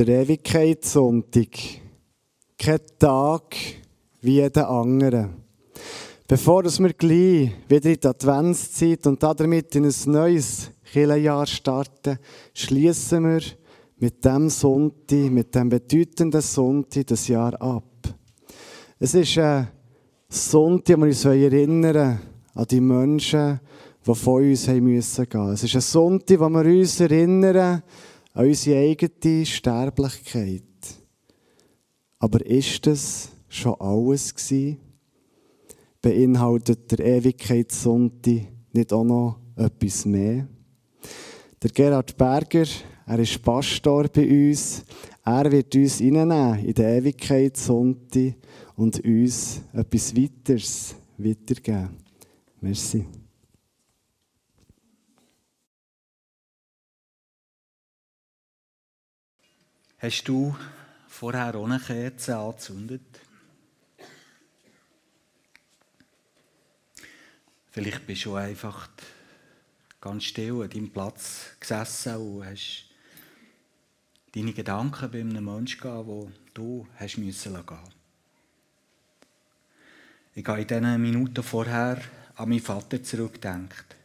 Der Ewigkeitssonntag. Kein Tag wie jeder andere. Bevor wir gleich wieder in die Adventszeit und damit in ein neues Kirchenjahr starten, schließen wir mit dem Sonntag, mit dem bedeutenden Sonntag das Jahr ab. Es ist ein Sonntag, wo wir uns erinnern an die Menschen, die von uns haben müssen gehen. Es ist ein Sonntag, wo wir uns erinnern an unsere eigene Sterblichkeit. Aber ist das schon alles gewesen? Beinhaltet der Ewigkeitssonntag nicht auch noch etwas mehr? Der Gerhard Berger, er ist Pastor bei uns. Er wird uns reinnehmen in den Ewigkeitssonntag und uns etwas weiteres weitergeben. Merci. Hast du vorher eine Kerze angezündet? Vielleicht bist du einfach ganz still an deinem Platz gesessen und hast deine Gedanken bei einem Menschen gehabt, wo du hast müssen gehen. Ich habe in diesen Minuten vorher an meinen Vater zurückgedacht.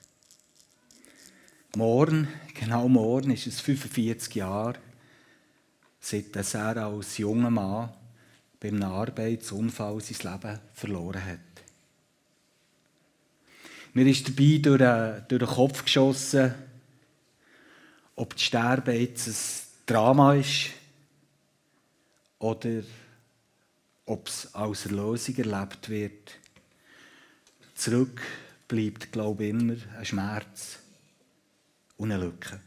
Morgen, genau morgen, ist es 45 Jahre seit er als junger Mann bei einem Arbeitsunfall sein Leben verloren hat. Mir ist dabei durch, den, durch den Kopf geschossen, ob das Sterben jetzt ein Drama ist oder ob es als Erlösung erlebt wird. Zurück bleibt, glaube ich, immer ein Schmerz und eine Lücke.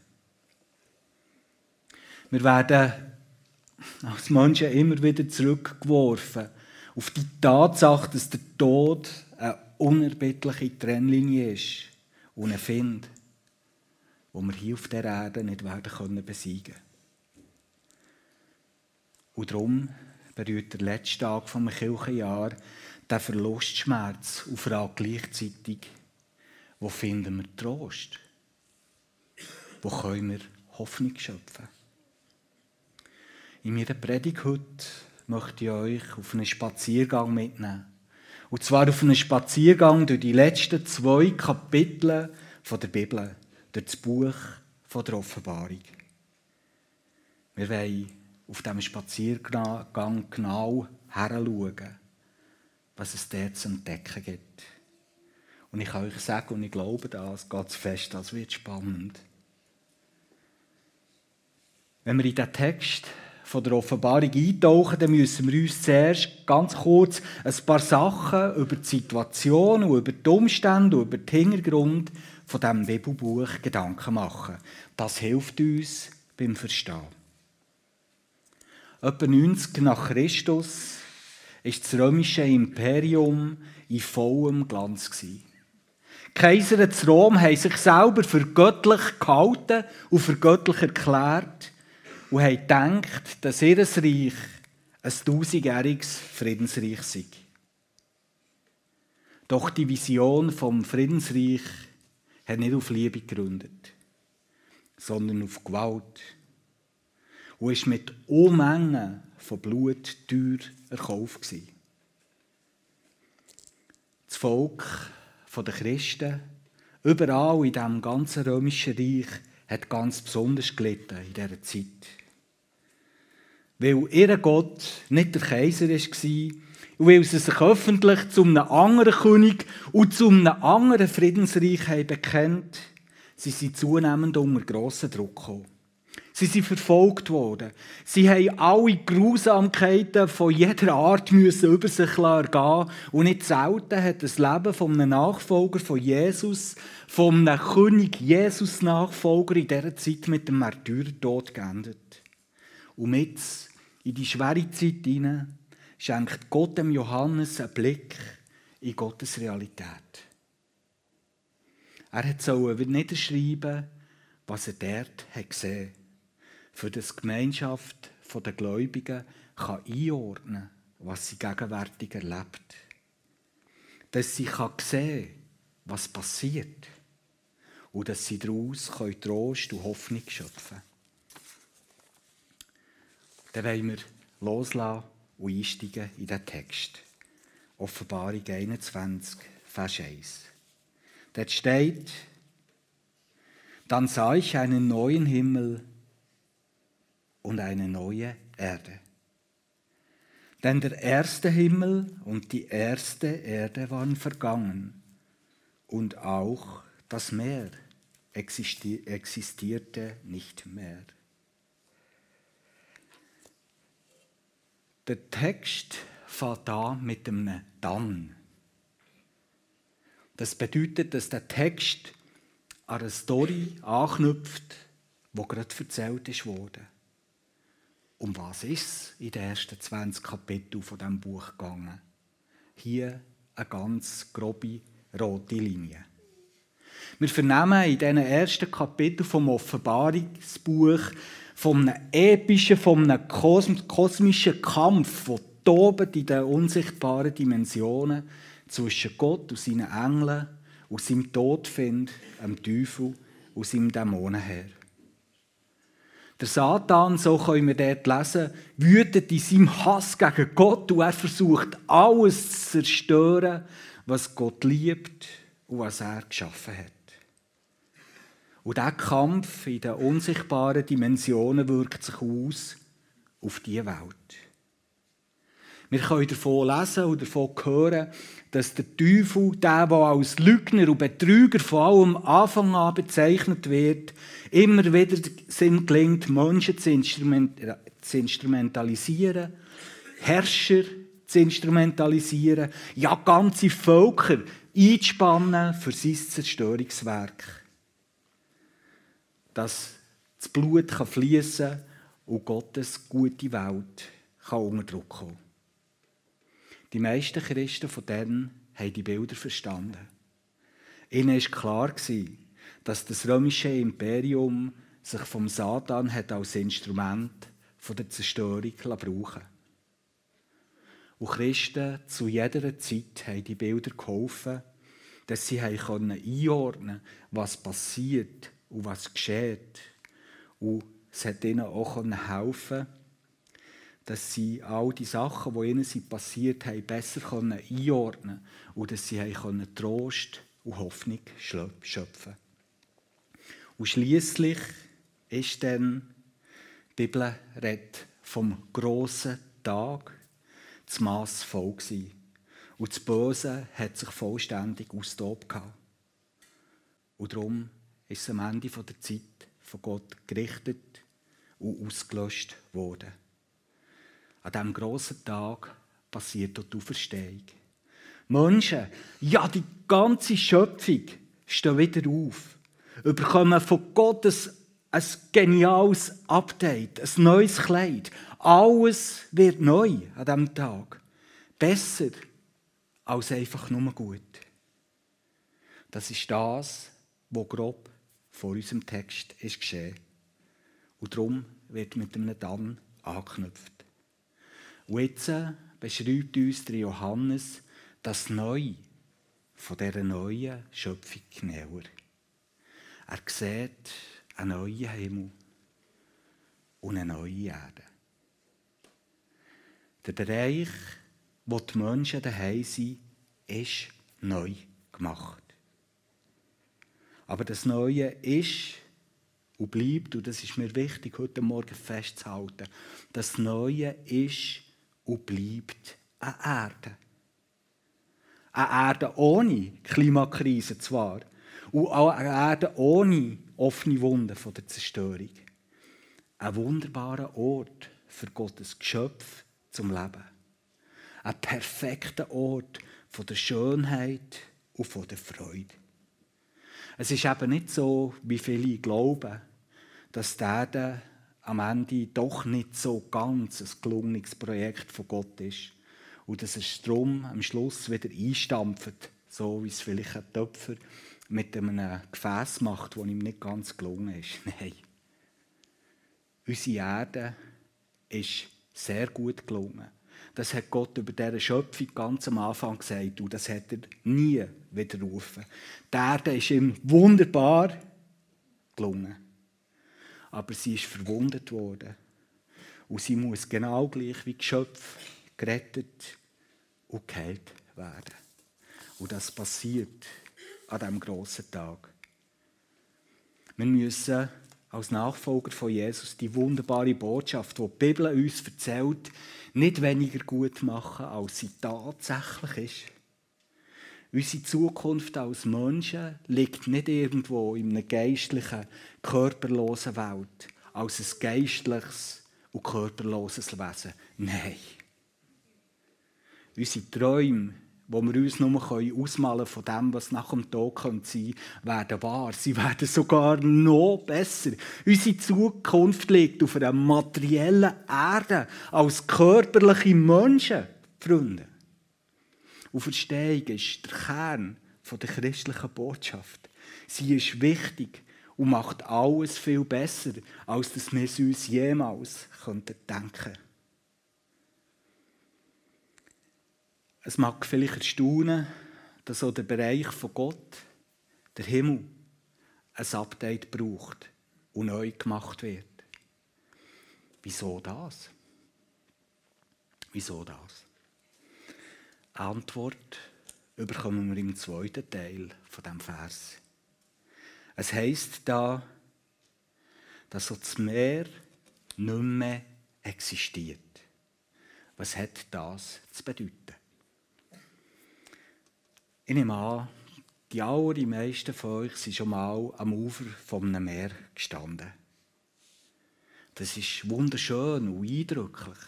Wir werden als Menschen immer wieder zurückgeworfen auf die Tatsache, dass der Tod eine unerbittliche Trennlinie ist und ein Find, wo wir hier auf der Erde nicht werden können besiegen. Und darum berührt der letzte Tag vom Kirchenjahr den Verlustschmerz und fragt gleichzeitig, wo finden wir Trost? Wo können wir Hoffnung schöpfen? In meiner Predigt heute möchte ich euch auf einen Spaziergang mitnehmen. Und zwar auf einen Spaziergang durch die letzten zwei Kapitel der Bibel, durch das Buch der Offenbarung. Wir wollen auf diesem Spaziergang genau heranschauen, was es dort zu entdecken gibt. Und ich kann euch sagen, und ich glaube das, geht fest, das wird spannend. Wenn wir in diesen Text von der Offenbarung eintauchen, dann müssen wir uns zuerst ganz kurz ein paar Sachen über die Situation und über die Umstände und über den Hintergrund von diesem Bibelbuch Gedanken machen. Das hilft uns beim Verstehen. Etwa 90 nach Christus ist das römische Imperium in vollem Glanz. Die Kaiser zu Rom haben sich selber für göttlich gehalten und für göttlich erklärt und haben gedacht, dass ihr Reich ein tausendjähriges Friedensreich sei. Doch die Vision vom Friedensreich hat nicht auf Liebe gegründet, sondern auf Gewalt und ist mit Unmengen von Blut teuer erkauft Das Volk der Christen, überall in diesem ganzen römischen Reich, hat ganz besonders gelitten in dieser Zeit weil ihr Gott nicht der Kaiser war und weil sie sich öffentlich zu einem anderen König und zu einem anderen Friedensreich haben bekennt, sie sind zunehmend unter grossen Druck gekommen. Sie sind verfolgt worden. Sie haben alle Grausamkeiten von jeder Art müssen über sich ergehen Und nicht selten hat das Leben von einem Nachfolger von Jesus, von einem König Jesus-Nachfolger in dieser Zeit mit dem Märtyrertod geendet. Und mit in die schwere Zeit hinein schenkt Gott dem Johannes einen Blick in Gottes Realität. Er hat so niederschreiben, was er dort hat gesehen für das Gemeinschaft der Gläubigen kann einordnen was sie gegenwärtig erlebt. Dass sie kann sehen was passiert. Und dass sie daraus Trost und Hoffnung schöpfen können. Dann wollen wir loslassen und einsteigen in den Text. Offenbarung 21, Vers 1. Dort steht, dann sah ich einen neuen Himmel und eine neue Erde. Denn der erste Himmel und die erste Erde waren vergangen und auch das Meer existierte nicht mehr. Der Text fängt an mit einem Dann. Das bedeutet, dass der Text an eine Story anknüpft, die gerade erzählt worden. Um was ist es in den ersten 20 Kapiteln von diesem Buch gegangen? Hier eine ganz grobe rote Linie. Wir vernehmen in diesen ersten Kapiteln vom Offenbarungsbuch von einem epischen, von einem kosmischen Kampf, der tobt in den unsichtbaren Dimensionen zwischen Gott und seinen Engeln und seinem Todfind, dem Teufel und seinem Dämonenherr. Der Satan, so können wir dort lesen, wütet in seinem Hass gegen Gott und er versucht, alles zu zerstören, was Gott liebt und was er geschaffen hat. Und dieser Kampf in den unsichtbaren Dimensionen wirkt sich aus auf diese Welt. Wir können davon lesen und davon hören, dass der Teufel, der, der als Lügner und Betrüger vor allem Anfang an bezeichnet wird, immer wieder Sinn gelingt, Menschen zu, instrument zu instrumentalisieren, Herrscher zu instrumentalisieren, ja ganze Völker einzuspannen für sein Zerstörungswerk dass das Blut fließen kann und Gottes gute Welt kann unter Druck kommen. Die meisten Christen von denen haben die Bilder verstanden. Ihnen war klar, dass das römische Imperium sich vom Satan hat als Instrument von der Zerstörung brauchen Und Christen zu jeder Zeit haben die Bilder geholfen, dass sie einordnen konnten, was passiert und was geschieht. Und es hat ihnen auch helfen dass sie all die Sachen, die ihnen passiert haben, besser einordnen konnten und dass sie Trost und Hoffnung schöpfen Und schließlich ist dann die Bibel redet vom grossen Tag das Mass voll gewesen. Und das Böse hat sich vollständig austobt. Und darum ist es am Ende der Zeit von Gott gerichtet und ausgelöscht worden. An diesem grossen Tag passiert dort die Auferstehung. Menschen, ja die ganze Schöpfung, stehen wieder auf, bekommen von Gott ein, ein geniales Update, ein neues Kleid. Alles wird neu an diesem Tag. Besser als einfach nur gut. Das ist das, was grob vor unserem Text ist geschehen. Und darum wird mit einem Dann angeknüpft. Und jetzt beschreibt uns der Johannes das Neue von dieser neuen Schöpfung näher. Er sieht einen neuen Himmel und eine neue Erde. Der Bereich, wo die Menschen daheim sind, ist neu gemacht. Aber das Neue ist und bleibt, und das ist mir wichtig, heute Morgen festzuhalten, das Neue ist und bleibt eine Erde. Eine Erde ohne Klimakrise zwar, und auch eine Erde ohne offene Wunden von der Zerstörung. Ein wunderbarer Ort für Gottes Geschöpf zum Leben. Ein perfekter Ort von der Schönheit und von der Freude. Es ist eben nicht so, wie viele glauben, dass Erde am Ende doch nicht so ganz ein gelungenes Projekt von Gott ist. Und dass es darum am Schluss wieder einstampft, so wie es vielleicht ein Töpfer mit einem Gefäß macht, das ihm nicht ganz gelungen ist. Nein. Unsere Erde ist sehr gut gelungen. Das hat Gott über diese Schöpfung ganz am Anfang gesagt und das hat er nie widerrufen. Die Erde ist ihm wunderbar gelungen. Aber sie ist verwundet worden. Und sie muss genau gleich wie Geschöpf gerettet und geheilt werden. Und das passiert an diesem grossen Tag. Wir müssen als Nachfolger von Jesus die wunderbare Botschaft, die die Bibel uns erzählt, nicht weniger gut machen, als sie tatsächlich ist. Unsere Zukunft als Menschen liegt nicht irgendwo in einer geistlichen, körperlosen Welt, als ein geistliches und körperloses Wesen. Nein. Unsere Träume, die wir uns nur ausmalen von dem, was nach dem Tod sein könnte, werden wahr. Sie werden sogar noch besser. Unsere Zukunft liegt auf einer materiellen Erde als körperliche Menschen, Freunde. Und Verstehung ist der Kern der christlichen Botschaft. Sie ist wichtig und macht alles viel besser, als dass wir es uns jemals denken könnten. Es mag vielleicht erstaunen, dass auch der Bereich von Gott, der Himmel, ein Update braucht und neu gemacht wird. Wieso das? Wieso das? Antwort bekommen wir im zweiten Teil von dem Vers. Es heißt da, dass das Meer nicht mehr existiert. Was hat das zu bedeuten? Ich nehme an, die allermeisten von euch sind schon mal am Ufer von einem Meer gestanden. Das ist wunderschön und eindrücklich.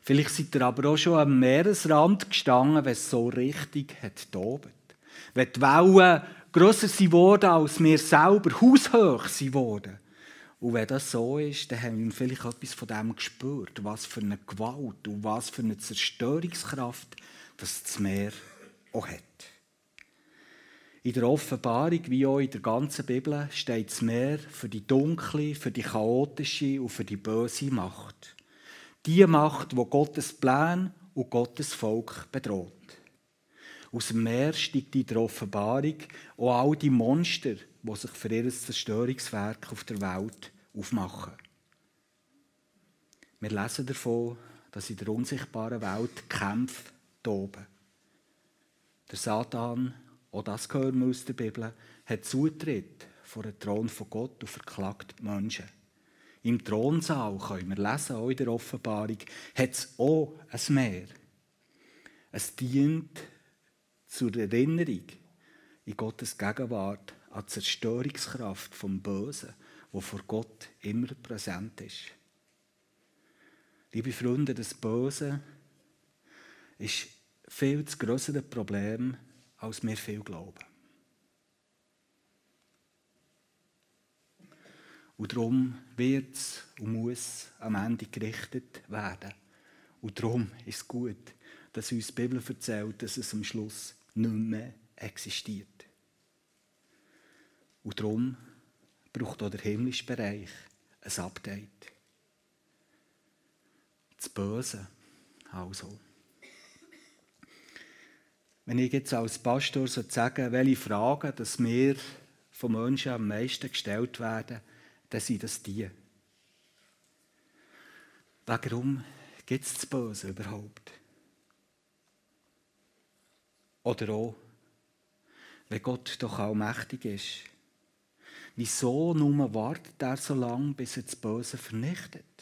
Vielleicht seid ihr aber auch schon am Meeresrand gestanden, wenn es so richtig hat tobt. Wenn die Wellen grösser sind als wir selber, haushoch sind worden. Und wenn das so ist, dann haben wir vielleicht etwas von dem gespürt, was für eine Gewalt und was für eine Zerstörungskraft das Meer auch hat. In der Offenbarung, wie auch in der ganzen Bibel, steht das Meer für die dunkle, für die chaotische und für die böse Macht. Die Macht, wo Gottes Plan und Gottes Volk bedroht. Aus dem Meer steigt in der Offenbarung auch all die Monster, die sich für ihr Zerstörungswerk auf der Welt aufmachen. Wir lesen davon, dass in der unsichtbaren Welt Kämpfe toben. Der Satan auch das hören wir aus der Bibel, hat Zutritt vor den Thron von Gott und verklagt die Menschen. Im Thronsaal können wir lesen, auch in der Offenbarung, hat es auch ein Meer. Es dient zur Erinnerung in Gottes Gegenwart an die Zerstörungskraft vom Bösen, wo vor Gott immer präsent ist. Liebe Freunde, das Böse ist viel zu größere Problem als wir viel glauben. Und darum wird es und muss am Ende gerichtet werden. Und darum ist es gut, dass uns die Bibel erzählt, dass es am Schluss nicht mehr existiert. Und darum braucht auch der himmlische Bereich ein Update. Das Böse also. Wenn ich jetzt als Pastor so sagen welche Fragen, dass mir von Menschen am meisten gestellt werden, dann sind das die. Warum gibt es das Böse überhaupt? Oder auch, wenn Gott doch allmächtig ist, wieso nur wartet er so lange, bis er das Böse vernichtet?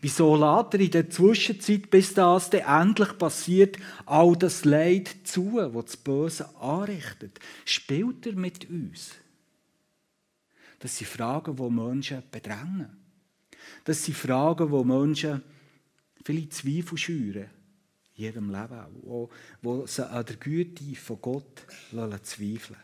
Wieso lädt er in der Zwischenzeit, bis das dann endlich passiert, all das Leid zu, was das Böse anrichtet? Spielt er mit uns? Das sind Fragen, die Menschen bedrängen. Das sind Fragen, die Menschen viele Zweifel schüren in ihrem Leben, die sie an der Güte von Gott zweifeln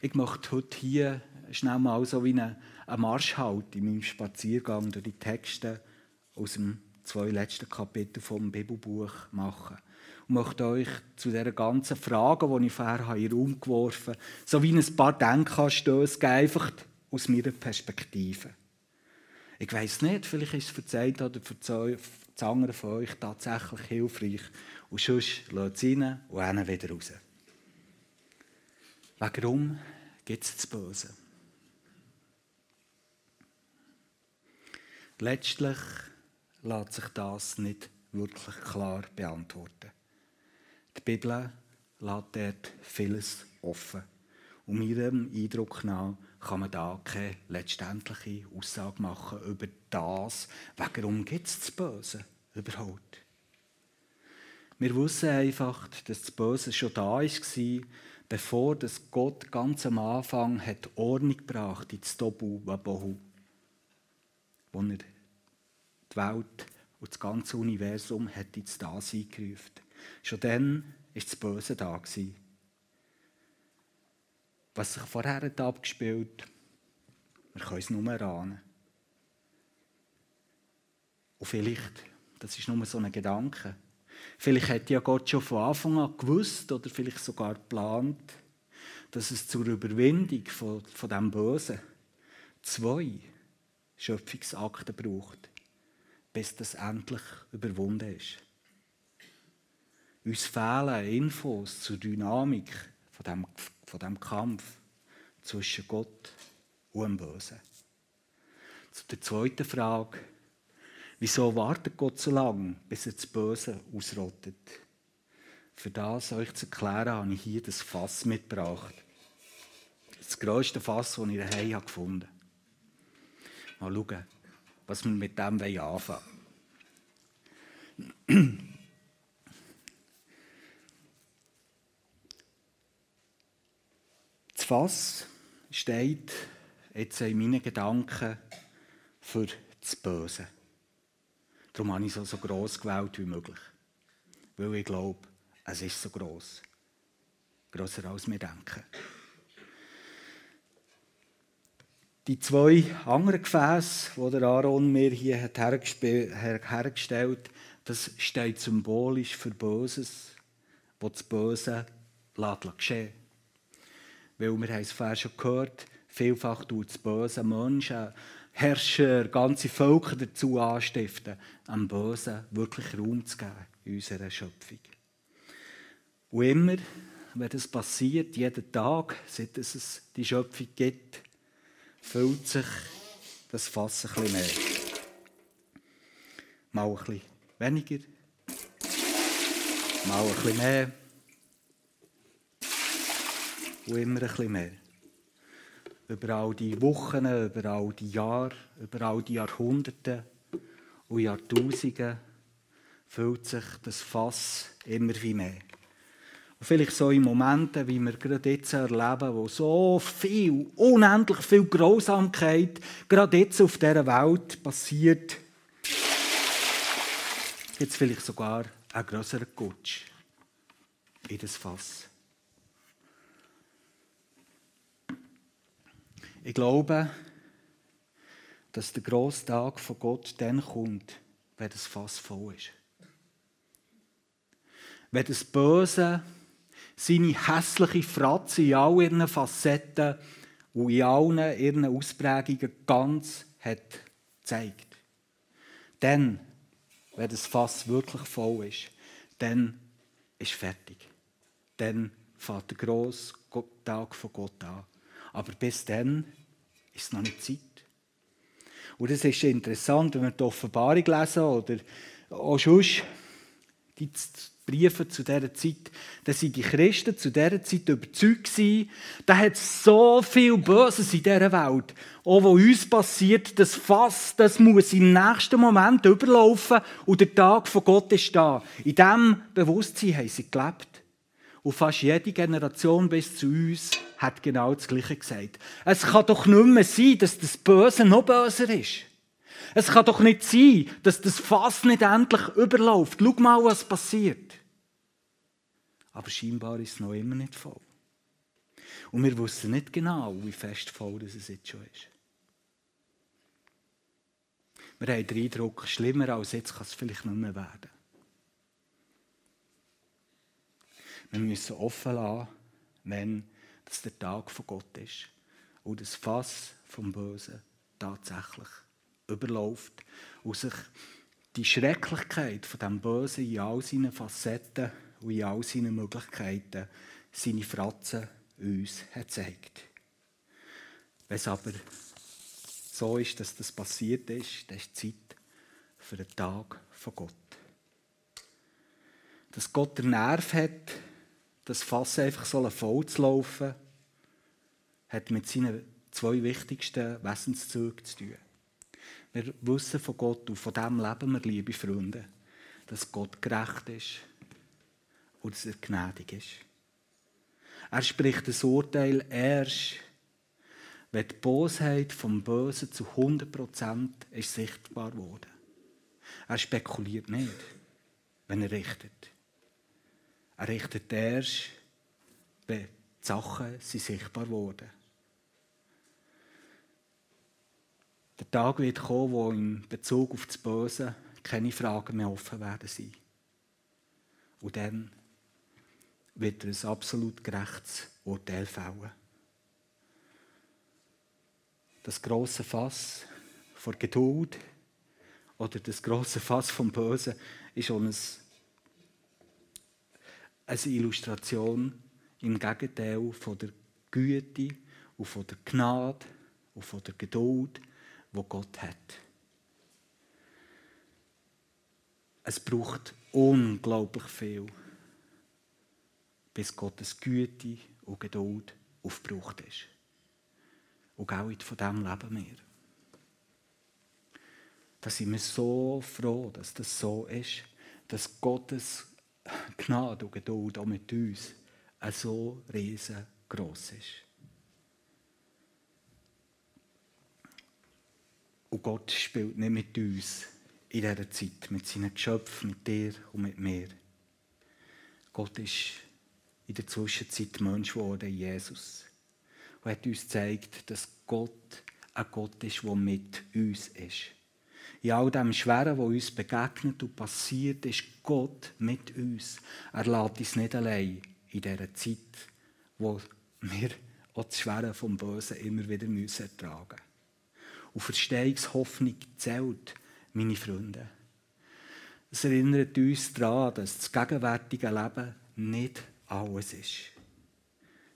Ich möchte heute hier schnell mal so wie eine einen Marsch halt in meinem Spaziergang durch die Texte aus dem zwei letzten Kapitel vom Bibelbuch machen. Und möchte euch zu dieser ganzen Frage, die ich vorher in den Raum geworfen habe, so wie ein paar Denkanstöße geben, einfach aus meiner Perspektive. Ich weiß nicht, vielleicht ist es für verzeiht oder für das andere von euch tatsächlich hilfreich. Und sonst lasst es rein und wieder raus. Warum gibt es das Böse? Letztlich lässt sich das nicht wirklich klar beantworten. Die Bibel lässt dort vieles offen. Und meinem Eindruck nach kann man da keine letztendliche Aussage machen über das, warum gibt es das Böse überhaupt. Wir wissen einfach, dass das Böse schon da war, bevor Gott ganz am Anfang hat Ordnung gebracht ins Tobu Wabohu, wo er die Welt und das ganze Universum hat ins Dasein gerufen. Schon dann war das Böse da. Was sich vorher hat abgespielt wir können es nur erahnen. Und vielleicht, das ist nur so ein Gedanke, vielleicht hat ja Gott schon von Anfang an gewusst oder vielleicht sogar geplant, dass es zur Überwindung von, von dem Bösen zwei Schöpfungsakten braucht, bis das endlich überwunden ist. Uns fehlen Infos zur Dynamik von dem, von dem Kampf zwischen Gott und dem Bösen. Zu der zweiten Frage. Wieso wartet Gott so lange, bis er das Böse ausrottet? Für das euch zu erklären, habe ich hier das Fass mitgebracht. Das grösste Fass, das ich daheim gefunden habe. Mal schauen, was wir mit dem anfangen wollen. Das Fass steht jetzt in meinen Gedanken für das Böse. Darum habe ich es so gross gewählt wie möglich. Weil ich glaube, es ist so gross. Grosser als wir denken. Die zwei anderen Gefäße, die der Aaron mir hier hergestellt hat, das steht symbolisch für Böses, wo das Böse geschehen Weil wir haben es vorher schon gehört, Vielfach tut das böse Menschen, Herrscher, ganze Völker dazu anstiften, am Bösen wirklich Raum zu geben in unserer Schöpfung. Und immer, wenn das passiert, jeden Tag, seit es die Schöpfung gibt, füllt sich das Fass ein bisschen mehr. Mal ein bisschen weniger, mal ein bisschen mehr und immer ein bisschen mehr über all die Wochen, über all die Jahre, über all die Jahrhunderte und Jahrtausende füllt sich das Fass immer wie mehr. Und vielleicht so in Momenten, wie wir gerade jetzt erleben, wo so viel, unendlich viel Grausamkeit gerade jetzt auf dieser Welt passiert, gibt es vielleicht sogar einen größeren Gutsch in das Fass. Ich glaube, dass der grosse Tag von Gott dann kommt, wenn das Fass voll ist. Wenn das Böse seine hässliche Fratze in all ihren Facetten und in allen ihren Ausprägungen ganz hat gezeigt. Dann, wenn das Fass wirklich voll ist, dann ist fertig. Dann fährt der grosse Tag von Gott an. Aber bis dann ist es noch nicht Zeit. Und es ist interessant, wenn wir die Offenbarung lesen oder auch sonst die Briefe zu dieser Zeit, dass sie die Christen zu dieser Zeit überzeugt waren, da hat so viel Böses in dieser Welt. Auch was uns passiert, das Fass, das muss im nächsten Moment überlaufen und der Tag von Gott ist da. In diesem Bewusstsein haben sie gelebt. Und fast jede Generation bis zu uns hat genau das Gleiche gesagt. Es kann doch nicht mehr sein, dass das Böse noch böser ist. Es kann doch nicht sein, dass das Fass nicht endlich überläuft. Schau mal, was passiert. Aber scheinbar ist es noch immer nicht voll. Und wir wussten nicht genau, wie fest voll es jetzt schon ist. Wir haben den Eindruck, schlimmer als jetzt kann es vielleicht nicht mehr werden. Wir müssen offen lassen, wenn das der Tag von Gott ist und das Fass vom Bösen tatsächlich überläuft und sich die Schrecklichkeit von dem Bösen in all seinen Facetten und in all seinen Möglichkeiten seine Fratzen uns hat gezeigt. Wenn es aber so ist, dass das passiert ist, dann ist Zeit für den Tag von Gott. Dass Gott den Nerv hat, das Fass einfach so voll zu laufen, hat mit seinen zwei wichtigsten Wesenszügen zu tun. Wir wissen von Gott und von dem leben wir, liebe Freunde, dass Gott gerecht ist und dass er gnädig ist. Er spricht das Urteil erst, wenn die Bosheit vom Bösen zu 100% ist sichtbar wurde. Er spekuliert nicht, wenn er richtet. Er richtet erst, wenn die Sachen sichtbar wurden. Der Tag wird kommen, wo in Bezug auf das Böse keine Fragen mehr offen werden sein. Und dann wird er ein absolut gerechtes Urteil fällen. Das große Fass vor Geduld oder das große Fass vom Bösen ist ein, eine Illustration im Gegenteil von der Güte und von der Gnade und von der Geduld wo Gott hat. Es braucht unglaublich viel, bis Gottes Güte und Geduld aufgebraucht ist. Und auch von dem leben wir. Da sind wir so froh, dass das so ist, dass Gottes Gnade und Geduld auch mit uns so riesengroß ist. Und Gott spielt nicht mit uns in dieser Zeit, mit seinen Geschöpfen, mit dir und mit mir. Gott ist in der Zwischenzeit Mensch geworden, Jesus. Und hat uns gezeigt, dass Gott ein Gott ist, der mit uns ist. In all dem Schweren, was uns begegnet und passiert, ist Gott mit uns. Er lässt uns nicht allein in dieser Zeit, wo wir auch das Schwere vom Bösen immer wieder ertragen müssen. Und Verstehungshoffnung zählt, meine Freunde. Es erinnert uns daran, dass das gegenwärtige Leben nicht alles ist.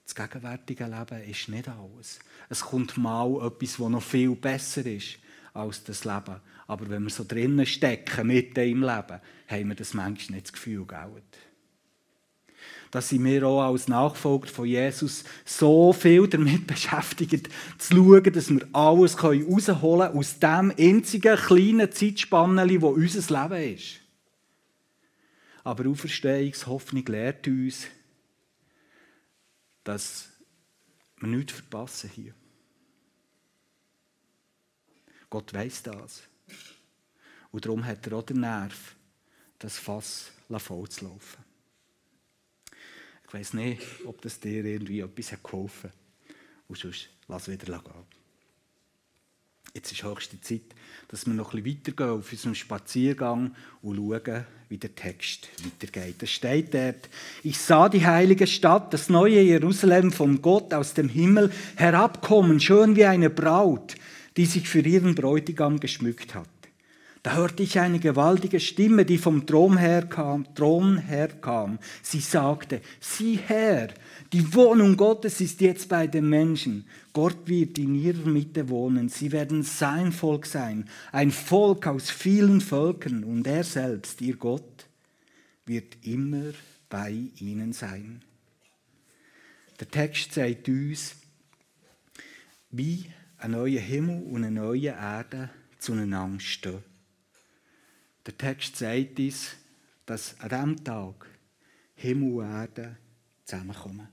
Das gegenwärtige Leben ist nicht alles. Es kommt mal etwas, das noch viel besser ist als das Leben. Aber wenn wir so drinnen stecken, mitten im Leben, haben wir das manchmal nicht das Gefühl, gell? Dass sind wir auch als Nachfolger von Jesus so viel damit beschäftigt, zu schauen, dass wir alles herausholen können aus dem einzigen kleinen Zeitspannen, wo unser Leben ist. Aber Auferstehungshoffnung lehrt uns, dass wir nichts verpassen hier. Gott weiß das. Und darum hat er auch den Nerv, das Fass voll zu laufen. Ich weiß nicht, ob das dir irgendwie etwas geholfen hat. Und sonst lass wieder gehen. Jetzt ist höchste Zeit, dass wir noch ein bisschen weitergehen auf unserem Spaziergang und schauen, wie der Text weitergeht. Es steht dort, ich sah die heilige Stadt, das neue Jerusalem von Gott aus dem Himmel herabkommen, schön wie eine Braut, die sich für ihren Bräutigam geschmückt hat. Da hörte ich eine gewaltige Stimme, die vom Thron herkam. Thron herkam. Sie sagte, sieh her, die Wohnung Gottes ist jetzt bei den Menschen. Gott wird in ihrer Mitte wohnen. Sie werden sein Volk sein, ein Volk aus vielen Völkern. Und er selbst, ihr Gott, wird immer bei ihnen sein. Der Text sagt uns, wie ein neuer Himmel und eine neue Erde zueinander stehen. Der Text sagt uns, dass an diesem Tag Himmel und Erde zusammenkommen.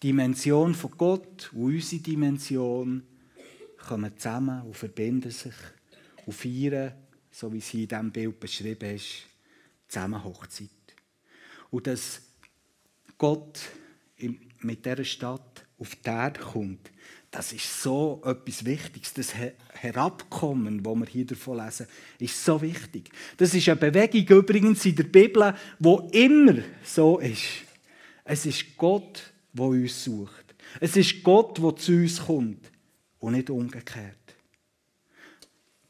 Die Dimension von Gott und unsere Dimension kommen zusammen und verbinden sich und feiern, so wie sie in diesem Bild beschrieben ist, zusammen Hochzeit. Und dass Gott mit dieser Stadt auf die Erde kommt, das ist so etwas Wichtiges. Das Herabkommen, das wir hier davon lesen, ist so wichtig. Das ist eine Bewegung übrigens in der Bibel, wo immer so ist. Es ist Gott, der uns sucht. Es ist Gott, der zu uns kommt und nicht umgekehrt.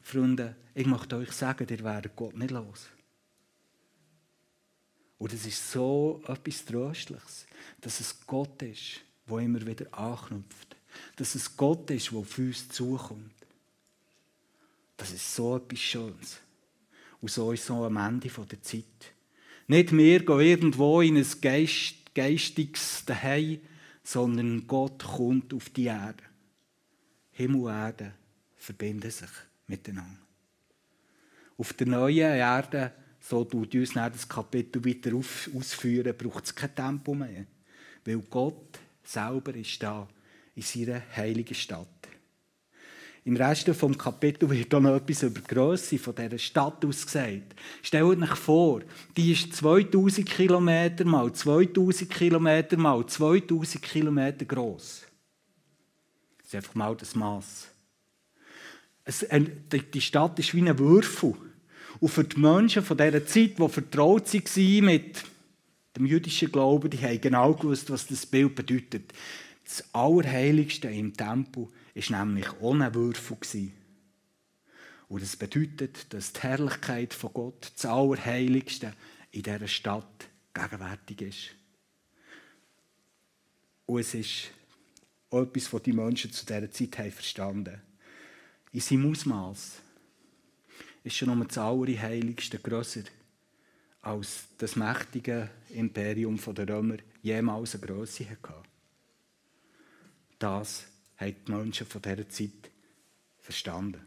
Freunde, ich möchte euch sagen, ihr werdet Gott nicht los. Und es ist so etwas Tröstliches, dass es Gott ist, der immer wieder anknüpft dass es Gott ist, der auf uns zukommt. Das ist so etwas Schönes. Und so ist so am Ende der Zeit. Nicht wir gehen irgendwo in ein Geist, geistiges Daheim, sondern Gott kommt auf die Erde. Himmel und Erde verbinden sich miteinander. Auf der neuen Erde, so tut uns das Kapitel weiter ausführen, braucht es kein Tempo mehr. Weil Gott selber ist da in seiner heiligen Stadt. Im Rest des Kapitels wird auch noch etwas über die Grösse dieser Stadt ausgesagt. Stellt euch vor, die ist 2000 Kilometer mal 2000 Kilometer mal 2000 Kilometer groß. Das ist einfach mal das Maß. Die Stadt ist wie ein Würfel. Und für die Menschen von dieser Zeit, die vertraut waren mit dem jüdischen Glauben, die haben genau gewusst, was das Bild bedeutet. Das Allerheiligste im Tempel war nämlich ohne Würfel. Und das bedeutet, dass die Herrlichkeit von Gott, das Allerheiligste in dieser Stadt, gegenwärtig ist. Und es ist etwas, was die Menschen zu dieser Zeit haben verstanden In seinem Ausmaß ist schon um das Allerheiligste grösser als das mächtige Imperium der Römer jemals eine Größe hatte. Das haben die Menschen von dieser Zeit verstanden.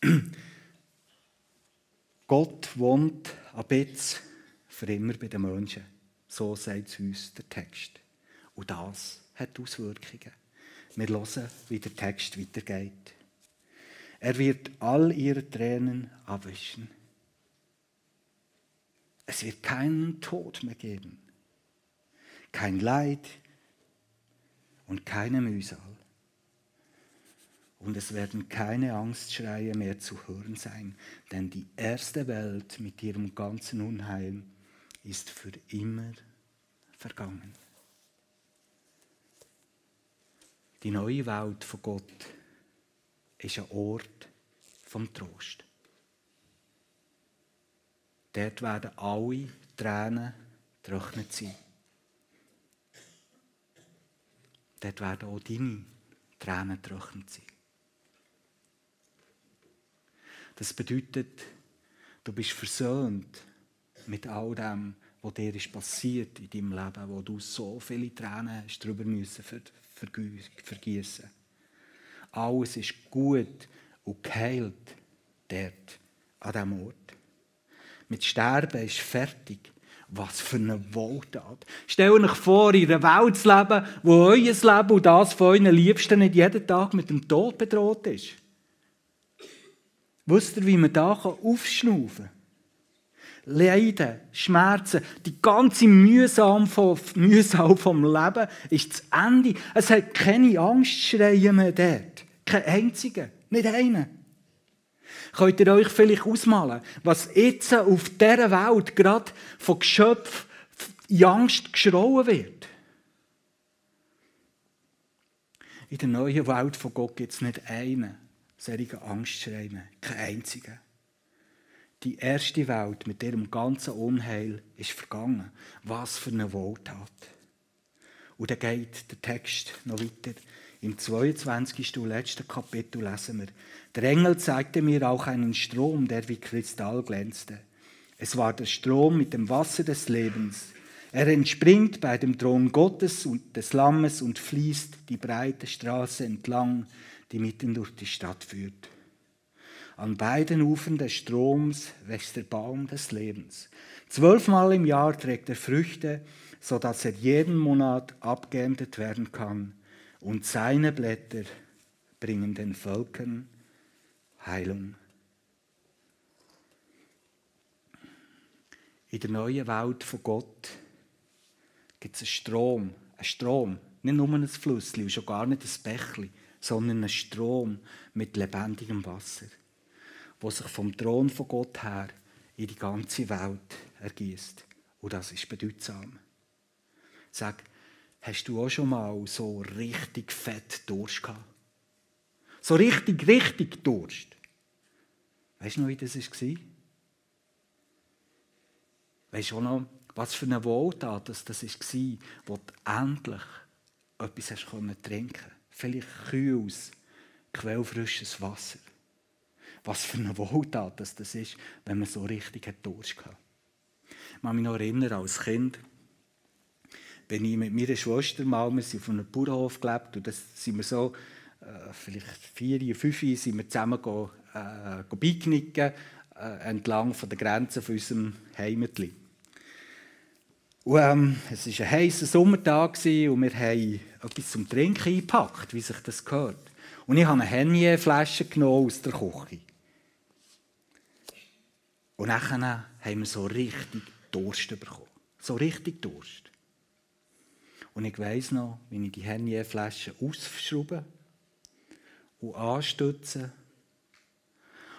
Gott wohnt ab jetzt für immer bei den Menschen. So sagt es uns der Text. Und das hat Auswirkungen. Wir hören, wie der Text weitergeht. Er wird all ihre Tränen abwischen. Es wird keinen Tod mehr geben, kein Leid, und keine Mühsal. Und es werden keine Angstschreie mehr zu hören sein, denn die erste Welt mit ihrem ganzen Unheil ist für immer vergangen. Die neue Welt von Gott ist ein Ort vom Trost. Dort werden alle Tränen trocknet sein. Dort werden auch deine Tränen trocken sein. Das bedeutet, du bist versöhnt mit all dem, was dir ist passiert in deinem Leben, wo du so viele Tränen hast drüber müssen vergießen. Alles ist gut und geheilt dort, an diesem Ort. Mit Sterben ist fertig. Was für eine Wohltat. Stellt euch vor, in einer Welt zu leben, wo euer Leben und das von euren Liebsten nicht jeden Tag mit dem Tod bedroht ist. Wisst ihr, wie man da aufschnaufen kann? Leiden, Schmerzen, die ganze Mühsam vom, Mühsal vom Leben ist das Ende. Es hat keine Angstschreie mehr dort. Kein einziger. Nicht einen. Könnt ihr euch vielleicht ausmalen, was jetzt auf dieser Welt gerade von Geschöpfen in Angst geschrauen wird? In der neuen Welt von Gott gibt es nicht einen solchen Angstschrei mehr, keinen einzigen. Die erste Welt mit ihrem ganzen Unheil ist vergangen. Was für eine Wohltat. Und dann geht der Text noch weiter. Im 22. und letzten Kapitel lesen wir, der Engel zeigte mir auch einen Strom, der wie Kristall glänzte. Es war der Strom mit dem Wasser des Lebens. Er entspringt bei dem Thron Gottes und des Lammes und fließt die breite Straße entlang, die mitten durch die Stadt führt. An beiden Ufern des Stroms wächst der Baum des Lebens. Zwölfmal im Jahr trägt er Früchte, so dass er jeden Monat abgeerntet werden kann und seine Blätter bringen den Völkern Heilung. In der neuen Welt von Gott gibt es einen Strom, einen Strom, nicht nur ein Flussli und schon gar nicht ein Bächli, sondern einen Strom mit lebendigem Wasser, wo sich vom Thron von Gott her in die ganze Welt ergießt. Und das ist bedeutsam. Sag, Hast du auch schon mal so richtig fett Durst gehabt? So richtig, richtig Durst. Weißt du noch, wie das war? Weißt du auch noch, was für eine Wohltat das, war, wo du endlich etwas hast trinken konntest? Vielleicht Kühls quellfrisches Wasser. Was für eine Wohltat das ist, wenn man so richtig Durst hat. Ich kann mich noch erinnern, als Kind bin ich mit meiner Schwester mal, wir sind auf einem Bauernhof gelebt und das sind wir so, vielleicht vier, fünf, sind wir zusammen go, äh, go picknicken, äh, entlang von der Grenze von unserem Heimatli. Ähm, es war ein heißer Sommertag und wir haben etwas zum Trinken eingepackt, wie sich das gehört. Und ich habe eine Hennier-Flasche genommen aus der Küche. Und dann haben wir so richtig Durst bekommen. So richtig Durst. Und ich weiss noch, wie ich die Hennier-Flasche und anstütze.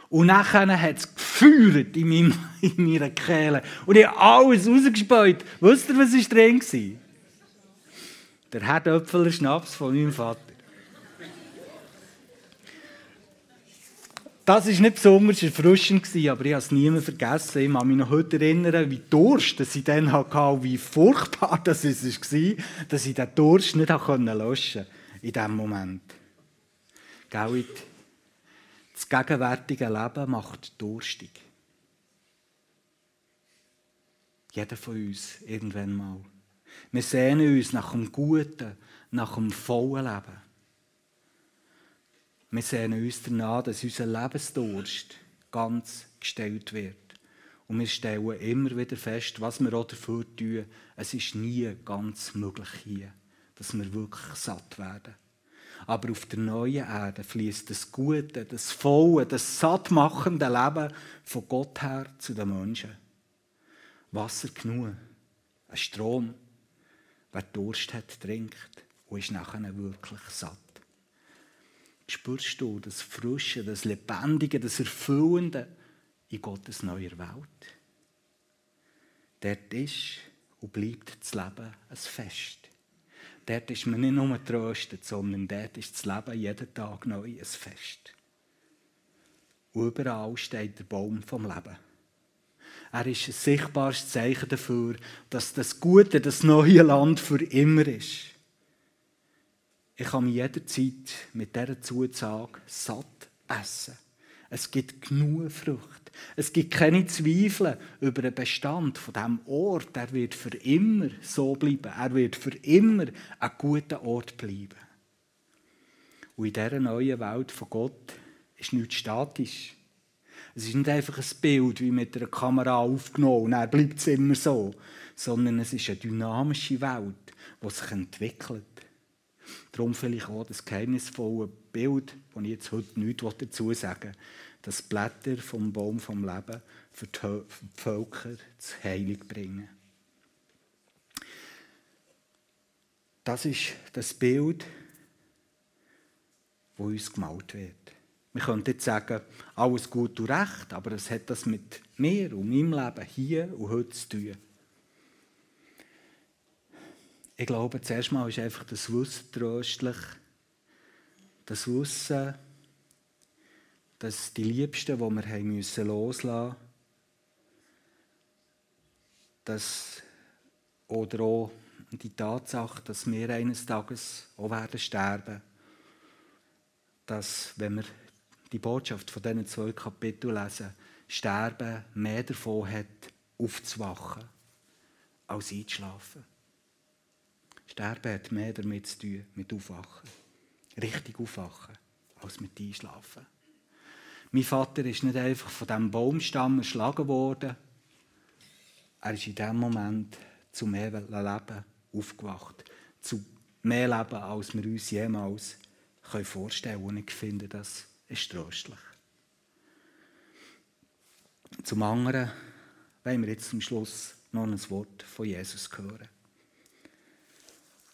Und nachher hat es gefeuert in, meinem, in meiner Kehle. Und ich habe alles rausgespäut. Wisst ihr, was war drin? War? Der Herdöpfeler Schnaps von meinem Vater. Das war nicht besonders erfrischend, aber ich habe es nie mehr vergessen. Ich kann mich noch heute erinnern, wie Durst ich dann hatte, wie furchtbar das war, dass ich diesen Durst nicht löschen konnte in diesem Moment. Gell, das gegenwärtige Leben macht durstig. Jeder von uns, irgendwann mal. Wir sehnen uns nach dem Guten, nach dem vollen Leben. Wir sehnen uns danach, dass unser Lebensdurst ganz gestellt wird. Und wir stellen immer wieder fest, was wir auch dafür tun. Es ist nie ganz möglich hier, dass wir wirklich satt werden. Aber auf der neuen Erde fließt das Gute, das volle, das sattmachende Leben von Gott her zu den Menschen. Wasser genug, ein Strom. Wer Durst hat, trinkt und ist nachher wirklich satt spürst du das Frische, das Lebendige, das Erfüllende in Gottes neuer Welt. Dort ist und bleibt das Leben ein Fest. Dort ist man nicht nur getröstet, sondern dort ist das Leben jeden Tag neu ein Fest. Überall steht der Baum vom Leben. Er ist ein sichtbares Zeichen dafür, dass das Gute, das neue Land für immer ist. Ich kann mich jederzeit mit dieser Zusage satt essen. Es gibt genug Es gibt keine Zweifel über den Bestand von diesem Ort. Er wird für immer so bleiben. Er wird für immer ein guter Ort bleiben. Und in dieser neuen Welt von Gott ist nichts statisch. Es ist nicht einfach ein Bild wie mit einer Kamera aufgenommen und er bleibt es immer so, sondern es ist eine dynamische Welt, die sich entwickelt. Darum vielleicht auch das geheimnisvolle Bild, das ich jetzt heute nichts dazu sagen will, dass Blätter vom Baum vom Leben für die Völker zu Heilig bringen. Das ist das Bild, das uns gemalt wird. Wir können jetzt sagen, alles gut und recht, aber es hat das mit mir und meinem Leben hier und heute zu tun. Ich glaube, zuerst mal ist einfach das Wissen tröstlich. Das Wissen, dass die Liebsten, die wir haben müssen loslassen dass, oder auch die Tatsache, dass wir eines Tages auch werden sterben, dass, wenn wir die Botschaft von diesen zwei Kapiteln lesen, Sterben mehr davon hat, aufzuwachen, als einzuschlafen. Sterben hat mehr damit zu tun, mit Aufwachen. Richtig aufwachen, als mit Einschlafen. Mein Vater ist nicht einfach von diesem Baumstamm erschlagen worden. Er ist in dem Moment zu mehr Leben aufgewacht. Zu mehr Leben, als wir uns jemals vorstellen können. Und ich finde, das ist tröstlich. Zum anderen wollen wir jetzt zum Schluss noch ein Wort von Jesus hören.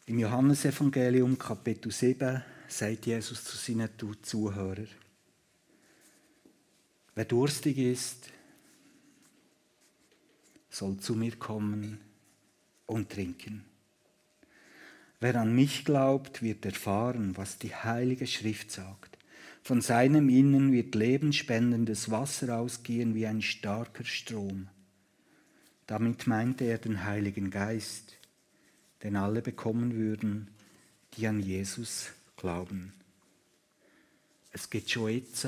Im Johannesevangelium Kapitel 7 sagt Jesus zu seinen Zuhörern, wer durstig ist, soll zu mir kommen und trinken. Wer an mich glaubt, wird erfahren, was die Heilige Schrift sagt. Von seinem Innen wird lebensspendendes Wasser ausgehen wie ein starker Strom. Damit meinte er den Heiligen Geist den alle bekommen würden, die an Jesus glauben. es gibt schon jetzt,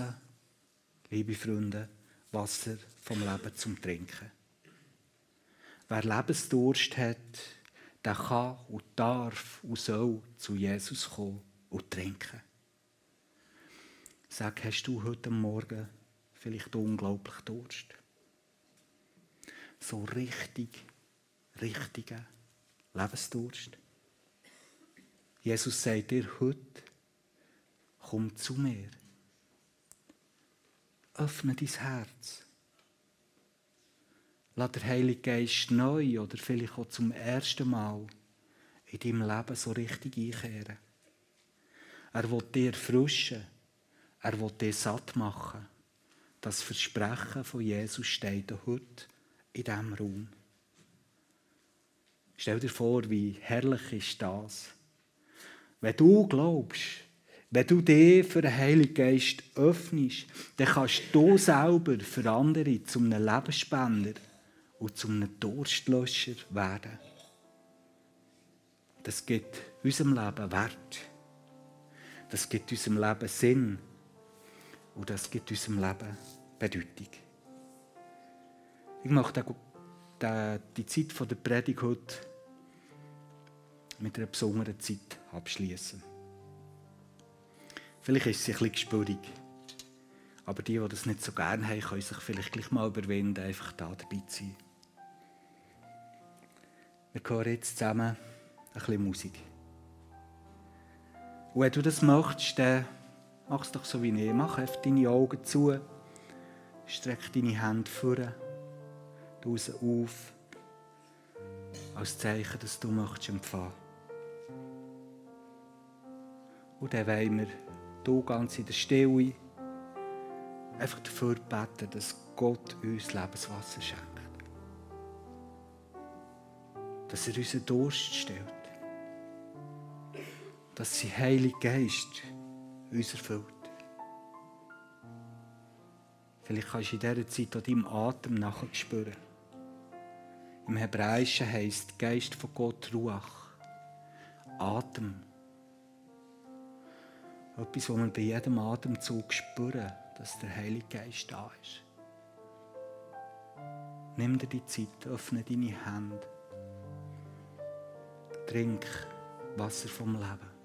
liebe Freunde, Wasser vom Leben zum Trinken. Wer Lebensdurst hat, der kann und darf und soll zu Jesus kommen und trinken. Sag, hast du heute Morgen vielleicht unglaublich Durst? So richtig, richtigen Lebensdurst? Jesus sagt dir heute, komm zu mir. Öffne dein Herz. Lass der Heilige Geist neu oder vielleicht auch zum ersten Mal in deinem Leben so richtig einkehren. Er will dir frischen, er will dir satt machen. Das Versprechen von Jesus steht heute in diesem Raum. Stell dir vor, wie herrlich ist das. Wenn du glaubst, wenn du dich für den Heiligen Geist öffnest, dann kannst du selber für andere zum einem Lebensspender und zum einem Durstlöscher werden. Das gibt unserem Leben Wert. Das gibt unserem Leben Sinn. Und das gibt unserem Leben Bedeutung. Ich möchte die Zeit der Predigt heute mit einer besonderen Zeit abschließen. Vielleicht ist sie ein bisschen spurig. Aber die, die das nicht so gerne haben, können sich vielleicht gleich mal überwinden, einfach da dabei zu sein. Wir hören jetzt zusammen ein bisschen Musik. Und wenn du das möchtest, dann mach es doch so wie ich. Mach einfach deine Augen zu, streck deine Hände vor, raus auf, als Zeichen, dass du möchtest empfangen. Und dann wollen wir hier ganz in der Stille einfach dafür beten, dass Gott uns Lebenswasser schenkt. Dass er unseren Durst stellt. Dass sein Heiliger Geist uns erfüllt. Vielleicht kannst du in dieser Zeit an deinem Atem nachher spüren. Im Hebräischen heißt Geist von Gott Ruach. Atem. Etwas, was wir bei jedem Atemzug spüren, dass der Heilige Geist da ist. Nimm dir die Zeit, öffne deine Hände. Trink Wasser vom Leben.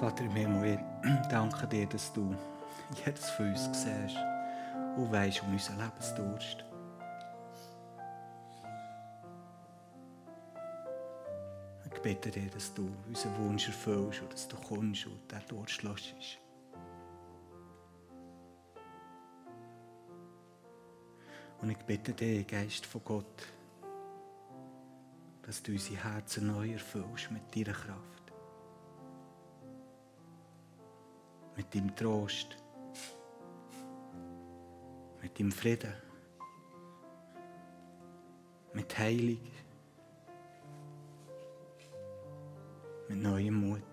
Vater im Himmel, ich danke dir, dass du jedes von uns siehst und weißt um unseren Lebensdurst. Ich bitte dir, dass du unseren Wunsch erfüllst und dass du kommst und der Durst löschst. Und ich bitte dich, Geist von Gott, dass du unsere Herzen neu erfüllst mit deiner Kraft. Mit deinem Trost, mit deinem Frieden, mit Heilung, mit neuem Mut.